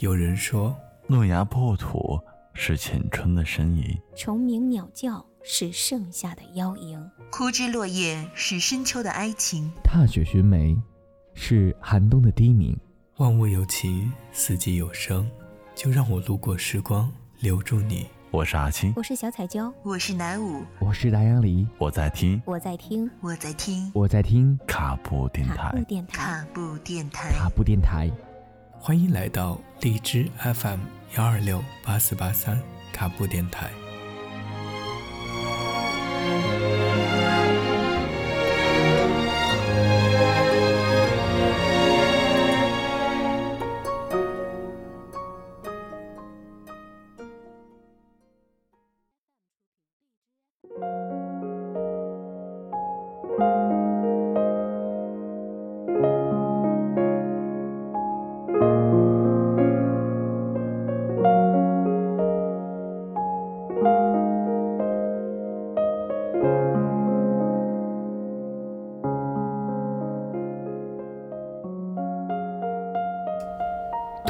有人说，诺亚破土是浅春的呻吟，虫鸣鸟叫是盛夏的邀迎，枯枝落叶是深秋的哀情，踏雪寻梅是寒冬的低鸣。万物有情，四季有声，就让我路过时光，留住你。我是阿青，我是小彩椒，我是南舞，我是大杨梨，我在听，我在听，我在听，我在听卡布电卡布。电台。卡布电台。卡布电台。欢迎来到荔枝 FM 幺二六八四八三卡布电台。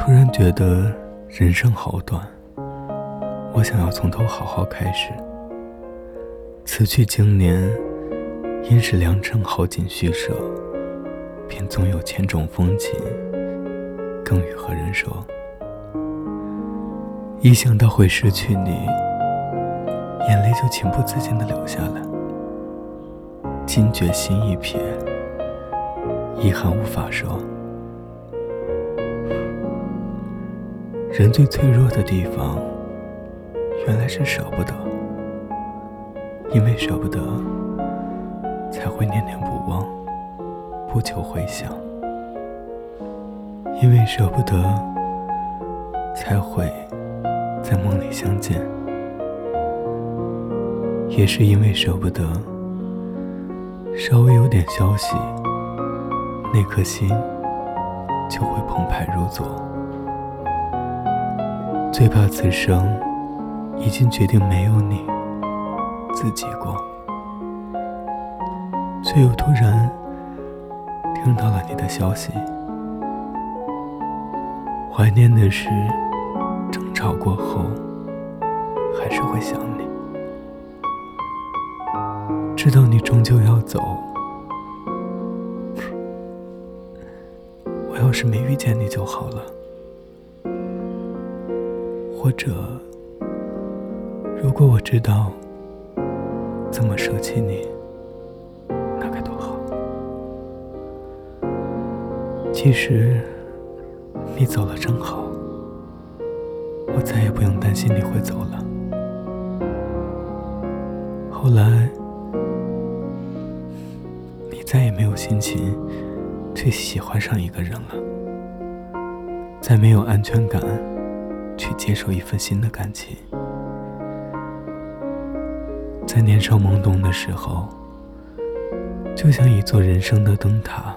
突然觉得人生好短，我想要从头好好开始。此去经年，因是良辰好景虚设，便总有千种风情，更与何人说？一想到会失去你，眼泪就情不自禁的流下来。惊觉心一撇，遗憾无法说。人最脆弱的地方，原来是舍不得。因为舍不得，才会念念不忘，不求回响。因为舍不得，才会在梦里相见。也是因为舍不得，稍微有点消息，那颗心就会澎湃如昨。最怕此生已经决定没有你，自己过，却又突然听到了你的消息。怀念的是，争吵过后还是会想你，知道你终究要走。我要是没遇见你就好了。或者，如果我知道怎么舍弃你，那该多好。其实，你走了正好，我再也不用担心你会走了。后来，你再也没有心情去喜欢上一个人了，再没有安全感。去接受一份新的感情，在年少懵懂的时候，就像一座人生的灯塔，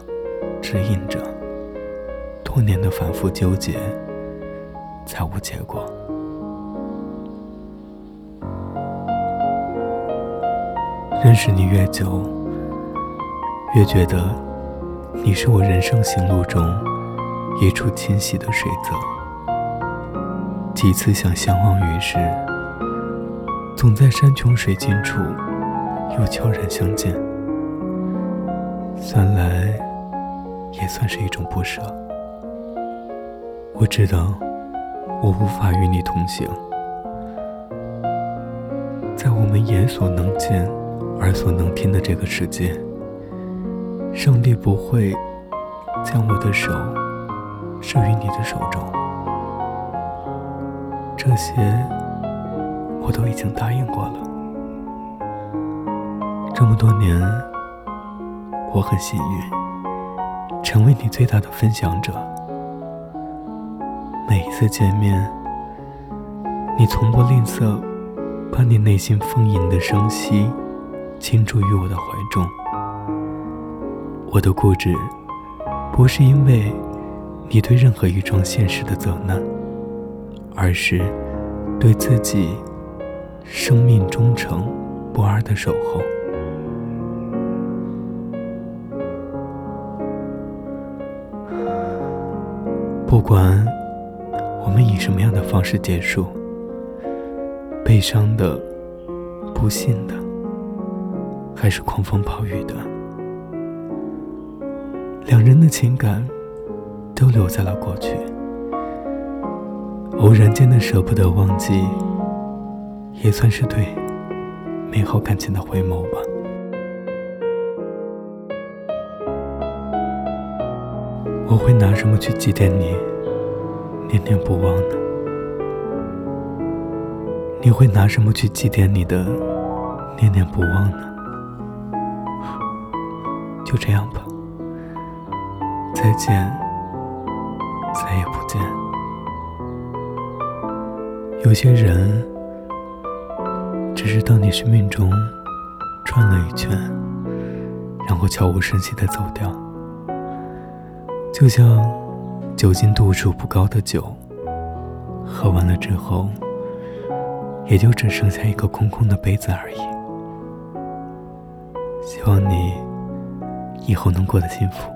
指引着多年的反复纠结，才无结果。认识你越久，越觉得你是我人生行路中一处清晰的水泽。几次想相忘于世，总在山穷水尽处又悄然相见。算来，也算是一种不舍。我知道，我无法与你同行，在我们眼所能见、耳所能听的这个世界，上帝不会将我的手置于你的手中。这些我都已经答应过了。这么多年，我很幸运，成为你最大的分享者。每一次见面，你从不吝啬把你内心丰盈的声息倾注于我的怀中。我的固执，不是因为你对任何一桩现实的责难。而是对自己生命忠诚不二的守候。不管我们以什么样的方式结束？悲伤的、不幸的，还是狂风暴雨的？两人的情感都留在了过去，偶然间的舍不得忘记，也算是对美好感情的回眸吧。我会拿什么去祭奠你，念念不忘呢？你会拿什么去祭奠你的念念不忘呢？就这样吧。再见，再也不见。有些人，只是到你生命中转了一圈，然后悄无声息的走掉，就像酒精度数不高的酒，喝完了之后，也就只剩下一个空空的杯子而已。希望你以后能过得幸福。